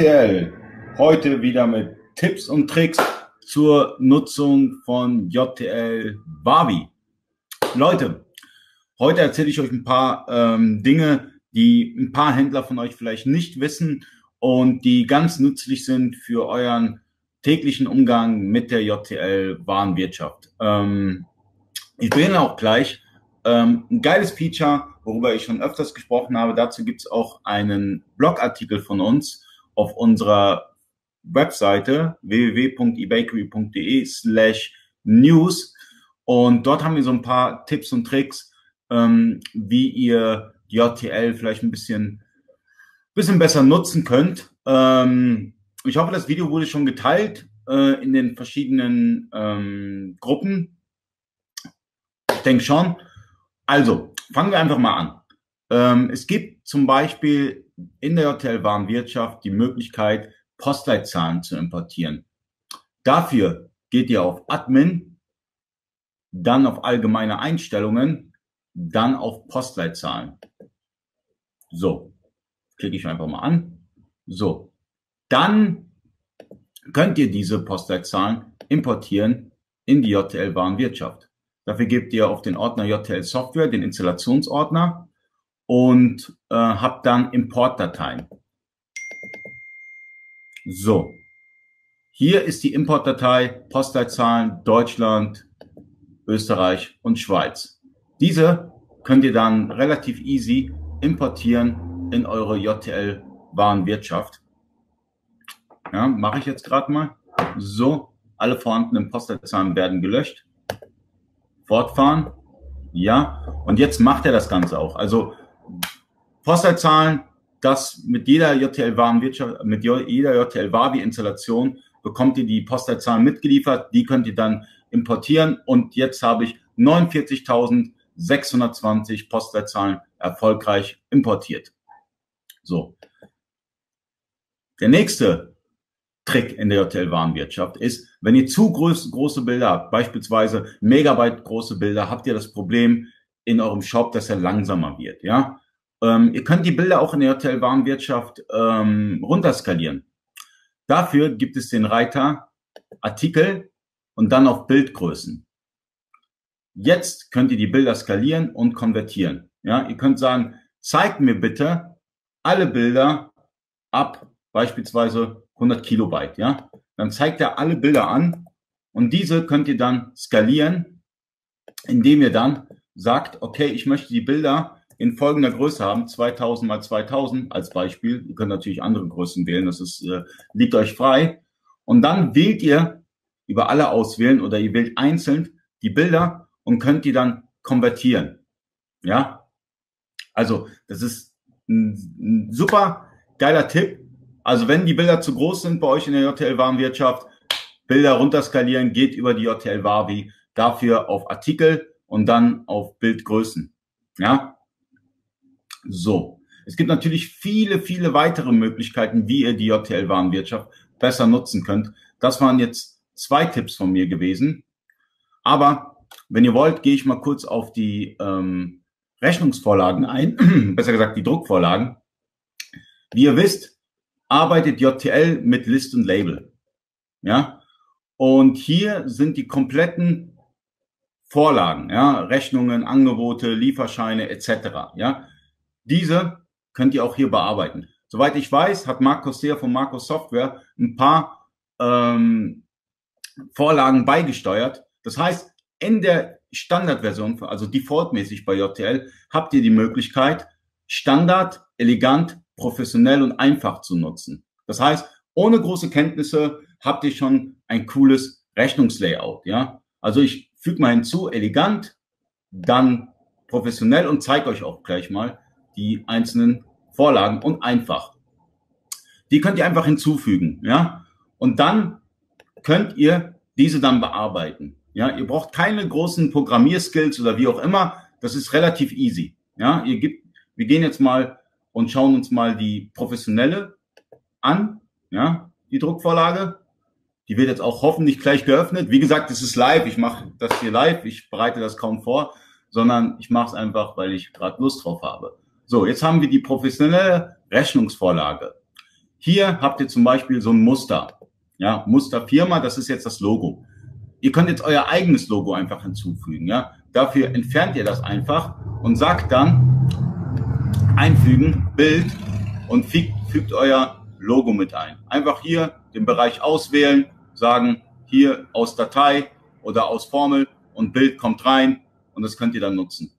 JTL. Heute wieder mit Tipps und Tricks zur Nutzung von JTL Barbie. Leute, heute erzähle ich euch ein paar ähm, Dinge, die ein paar Händler von euch vielleicht nicht wissen und die ganz nützlich sind für euren täglichen Umgang mit der JTL Warenwirtschaft. Ähm, ich beginne auch gleich. Ähm, ein geiles Feature, worüber ich schon öfters gesprochen habe. Dazu gibt es auch einen Blogartikel von uns auf unserer Webseite www.ebakery.de slash news und dort haben wir so ein paar Tipps und Tricks, ähm, wie ihr JTL vielleicht ein bisschen, bisschen besser nutzen könnt. Ähm, ich hoffe, das Video wurde schon geteilt äh, in den verschiedenen ähm, Gruppen. Ich denke schon. Also, fangen wir einfach mal an. Ähm, es gibt zum Beispiel in der Hotelwarenwirtschaft die Möglichkeit, Postleitzahlen zu importieren. Dafür geht ihr auf Admin, dann auf allgemeine Einstellungen, dann auf Postleitzahlen. So, klicke ich einfach mal an. So, dann könnt ihr diese Postleitzahlen importieren in die JTL-Warenwirtschaft. Dafür gebt ihr auf den Ordner JTL Software den Installationsordner und äh, habe dann Importdateien. So, hier ist die Importdatei Postleitzahlen Deutschland, Österreich und Schweiz. Diese könnt ihr dann relativ easy importieren in eure JTL Warenwirtschaft. Ja, mache ich jetzt gerade mal. So, alle vorhandenen Postleitzahlen werden gelöscht. Fortfahren. Ja, und jetzt macht er das Ganze auch. Also Postleitzahlen, das mit jeder JTL Warenwirtschaft, mit jeder JTL Wavi Installation bekommt ihr die Postleitzahlen mitgeliefert, die könnt ihr dann importieren und jetzt habe ich 49.620 Postleitzahlen erfolgreich importiert. So. Der nächste Trick in der JTL-Warenwirtschaft ist, wenn ihr zu groß, große Bilder habt, beispielsweise Megabyte große Bilder, habt ihr das Problem in eurem Shop, dass er langsamer wird. Ja, ähm, ihr könnt die Bilder auch in der Hotelwarenwirtschaft ähm, runterskalieren. Dafür gibt es den Reiter Artikel und dann auf Bildgrößen. Jetzt könnt ihr die Bilder skalieren und konvertieren. Ja, ihr könnt sagen, zeigt mir bitte alle Bilder ab beispielsweise 100 Kilobyte. Ja, dann zeigt er alle Bilder an und diese könnt ihr dann skalieren, indem ihr dann sagt, okay, ich möchte die Bilder in folgender Größe haben, 2000 mal 2000 als Beispiel. Ihr könnt natürlich andere Größen wählen, das ist, äh, liegt euch frei. Und dann wählt ihr über alle auswählen oder ihr wählt einzeln die Bilder und könnt die dann konvertieren. Ja, also das ist ein, ein super geiler Tipp. Also wenn die Bilder zu groß sind bei euch in der JTL-Warenwirtschaft, Bilder runterskalieren, geht über die JTL Wavi, dafür auf Artikel und dann auf Bildgrößen. Ja, so. Es gibt natürlich viele, viele weitere Möglichkeiten, wie ihr die JTL-Warenwirtschaft besser nutzen könnt. Das waren jetzt zwei Tipps von mir gewesen. Aber wenn ihr wollt, gehe ich mal kurz auf die ähm, Rechnungsvorlagen ein, besser gesagt die Druckvorlagen. Wie ihr wisst, arbeitet JTL mit List und Label. Ja, und hier sind die kompletten Vorlagen, ja, Rechnungen, Angebote, Lieferscheine etc. Ja, diese könnt ihr auch hier bearbeiten. Soweit ich weiß, hat Markus Seer von Markus Software ein paar ähm, Vorlagen beigesteuert. Das heißt, in der Standardversion, also defaultmäßig bei JTL, habt ihr die Möglichkeit, Standard, elegant, professionell und einfach zu nutzen. Das heißt, ohne große Kenntnisse habt ihr schon ein cooles Rechnungslayout, ja. Also ich füge mal hinzu, elegant, dann professionell und zeige euch auch gleich mal, die einzelnen Vorlagen und einfach. Die könnt ihr einfach hinzufügen, ja. Und dann könnt ihr diese dann bearbeiten. Ja, ihr braucht keine großen Programmierskills oder wie auch immer. Das ist relativ easy. Ja, ihr gibt, wir gehen jetzt mal und schauen uns mal die professionelle an. Ja, die Druckvorlage. Die wird jetzt auch hoffentlich gleich geöffnet. Wie gesagt, es ist live. Ich mache das hier live. Ich bereite das kaum vor, sondern ich mache es einfach, weil ich gerade Lust drauf habe. So, jetzt haben wir die professionelle Rechnungsvorlage. Hier habt ihr zum Beispiel so ein Muster. Ja, Musterfirma, das ist jetzt das Logo. Ihr könnt jetzt euer eigenes Logo einfach hinzufügen. Ja, dafür entfernt ihr das einfach und sagt dann einfügen, Bild und fügt, fügt euer Logo mit ein. Einfach hier den Bereich auswählen, sagen hier aus Datei oder aus Formel und Bild kommt rein und das könnt ihr dann nutzen.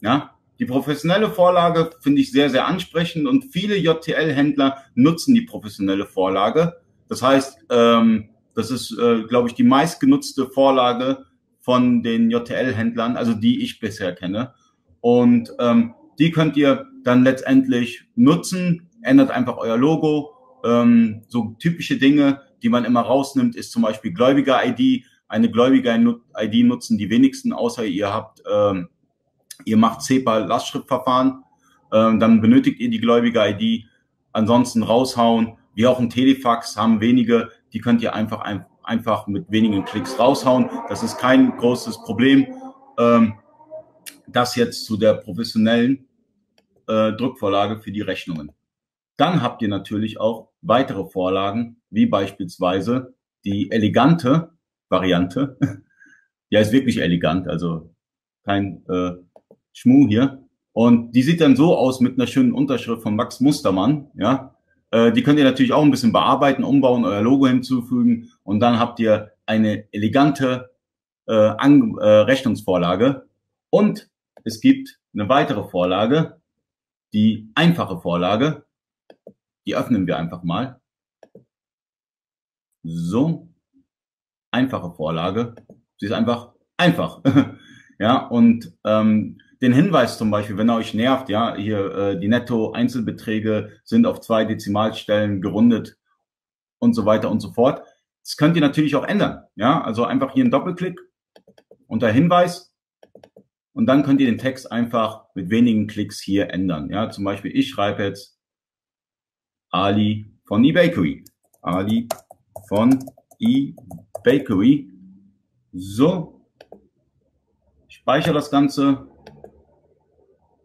Ja, die professionelle Vorlage finde ich sehr, sehr ansprechend und viele JTL-Händler nutzen die professionelle Vorlage. Das heißt, ähm, das ist, äh, glaube ich, die meistgenutzte Vorlage von den JTL-Händlern, also die ich bisher kenne. Und ähm, die könnt ihr dann letztendlich nutzen. Ändert einfach euer Logo. Ähm, so typische Dinge, die man immer rausnimmt, ist zum Beispiel Gläubiger-ID. Eine Gläubiger-ID nutzen die wenigsten, außer ihr habt ähm, Ihr macht SEPA-Lastschriftverfahren, äh, dann benötigt ihr die Gläubiger-ID. Ansonsten raushauen. Wie auch ein Telefax haben wenige, die könnt ihr einfach, ein, einfach mit wenigen Klicks raushauen. Das ist kein großes Problem. Ähm, das jetzt zu der professionellen äh, Druckvorlage für die Rechnungen. Dann habt ihr natürlich auch weitere Vorlagen, wie beispielsweise die elegante Variante. ja, ist wirklich elegant, also kein äh, Schmu hier. Und die sieht dann so aus mit einer schönen Unterschrift von Max Mustermann, ja. Äh, die könnt ihr natürlich auch ein bisschen bearbeiten, umbauen, euer Logo hinzufügen und dann habt ihr eine elegante äh, An äh, Rechnungsvorlage. Und es gibt eine weitere Vorlage, die einfache Vorlage. Die öffnen wir einfach mal. So, einfache Vorlage. Sie ist einfach einfach. ja, und ähm, den Hinweis zum Beispiel, wenn er euch nervt, ja, hier äh, die Netto-Einzelbeträge sind auf zwei Dezimalstellen gerundet und so weiter und so fort. Das könnt ihr natürlich auch ändern. Ja, also einfach hier einen Doppelklick unter Hinweis und dann könnt ihr den Text einfach mit wenigen Klicks hier ändern. Ja, zum Beispiel ich schreibe jetzt Ali von eBakery. Ali von eBakery. So, speichere das Ganze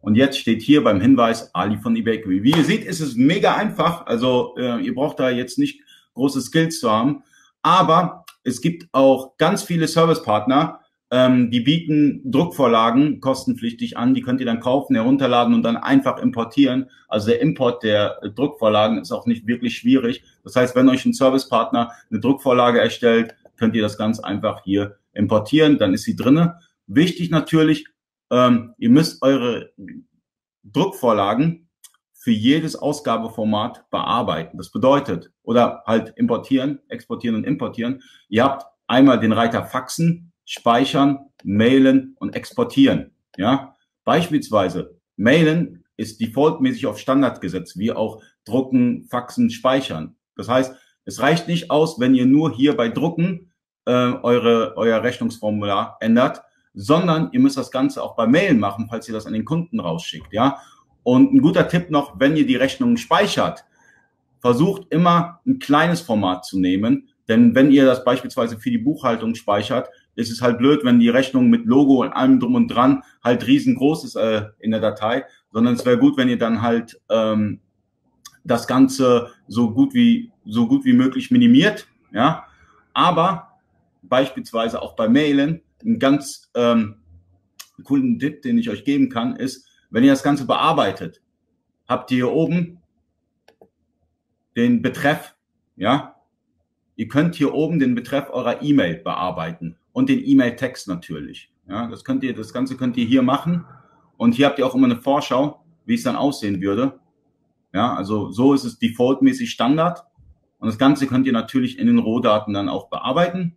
und jetzt steht hier beim Hinweis Ali von eBakery. Wie ihr seht, ist es mega einfach. Also äh, ihr braucht da jetzt nicht große Skills zu haben. Aber es gibt auch ganz viele Servicepartner, ähm, die bieten Druckvorlagen kostenpflichtig an. Die könnt ihr dann kaufen, herunterladen und dann einfach importieren. Also der Import der Druckvorlagen ist auch nicht wirklich schwierig. Das heißt, wenn euch ein Servicepartner eine Druckvorlage erstellt, könnt ihr das ganz einfach hier importieren. Dann ist sie drinne. Wichtig natürlich, ähm, ihr müsst eure Druckvorlagen für jedes Ausgabeformat bearbeiten. Das bedeutet, oder halt importieren, exportieren und importieren. Ihr habt einmal den Reiter Faxen, Speichern, Mailen und Exportieren. Ja, beispielsweise Mailen ist defaultmäßig auf Standard gesetzt, wie auch Drucken, Faxen, Speichern. Das heißt, es reicht nicht aus, wenn ihr nur hier bei Drucken äh, eure, euer Rechnungsformular ändert, sondern ihr müsst das Ganze auch bei Mail machen, falls ihr das an den Kunden rausschickt, ja. Und ein guter Tipp noch, wenn ihr die Rechnungen speichert, versucht immer ein kleines Format zu nehmen, denn wenn ihr das beispielsweise für die Buchhaltung speichert, ist es halt blöd, wenn die Rechnung mit Logo und allem drum und dran halt riesengroß ist äh, in der Datei, sondern es wäre gut, wenn ihr dann halt ähm, das Ganze so gut wie so gut wie möglich minimiert, ja. Aber beispielsweise auch bei Mailen einen ganz ähm, coolen Tipp, den ich euch geben kann, ist, wenn ihr das Ganze bearbeitet, habt ihr hier oben den Betreff, ja. Ihr könnt hier oben den Betreff eurer E-Mail bearbeiten und den E-Mail-Text natürlich. Ja, das könnt ihr, das Ganze könnt ihr hier machen. Und hier habt ihr auch immer eine Vorschau, wie es dann aussehen würde. Ja, also so ist es defaultmäßig Standard. Und das Ganze könnt ihr natürlich in den Rohdaten dann auch bearbeiten,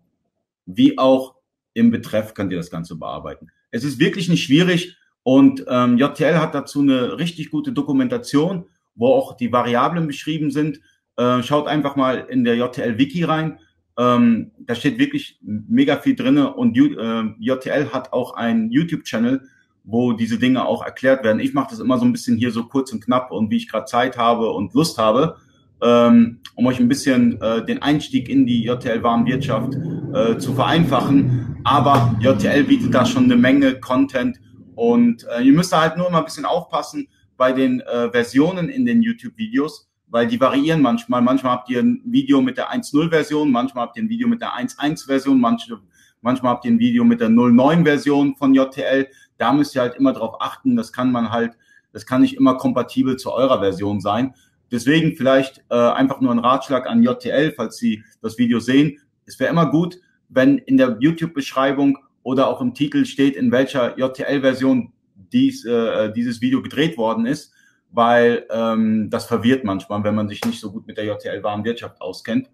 wie auch im Betreff könnt ihr das Ganze bearbeiten. Es ist wirklich nicht schwierig und ähm, JTL hat dazu eine richtig gute Dokumentation, wo auch die Variablen beschrieben sind. Äh, schaut einfach mal in der JTL-Wiki rein. Ähm, da steht wirklich mega viel drinne und äh, JTL hat auch einen YouTube-Channel, wo diese Dinge auch erklärt werden. Ich mache das immer so ein bisschen hier so kurz und knapp und wie ich gerade Zeit habe und Lust habe, ähm, um euch ein bisschen äh, den Einstieg in die JTL-Warenwirtschaft äh, zu vereinfachen. Aber JTL bietet da schon eine Menge Content und äh, ihr müsst da halt nur mal ein bisschen aufpassen bei den äh, Versionen in den YouTube-Videos. Weil die variieren manchmal. Manchmal habt ihr ein Video mit der 1.0-Version, manchmal habt ihr ein Video mit der 1.1-Version, manchmal, manchmal habt ihr ein Video mit der 0.9-Version von JTL. Da müsst ihr halt immer drauf achten. Das kann man halt, das kann nicht immer kompatibel zu eurer Version sein. Deswegen vielleicht äh, einfach nur ein Ratschlag an JTL, falls Sie das Video sehen. Es wäre immer gut, wenn in der YouTube-Beschreibung oder auch im Titel steht, in welcher JTL-Version dies, äh, dieses Video gedreht worden ist, weil ähm, das verwirrt manchmal, wenn man sich nicht so gut mit der JTL-Warenwirtschaft auskennt.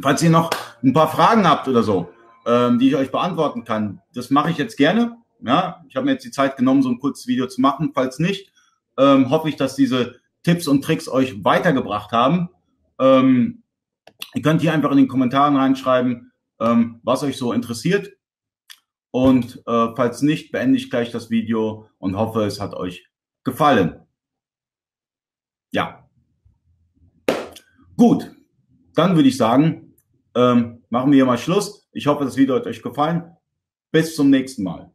Falls ihr noch ein paar Fragen habt oder so, ähm, die ich euch beantworten kann, das mache ich jetzt gerne. Ja, ich habe mir jetzt die Zeit genommen, so ein kurzes Video zu machen. Falls nicht, ähm, hoffe ich, dass diese Tipps und Tricks euch weitergebracht haben. Ähm, ihr könnt hier einfach in den Kommentaren reinschreiben, ähm, was euch so interessiert. Und äh, falls nicht, beende ich gleich das Video und hoffe, es hat euch gefallen. Ja. Gut, dann würde ich sagen, ähm, machen wir hier mal Schluss. Ich hoffe, das Video hat euch gefallen. Bis zum nächsten Mal.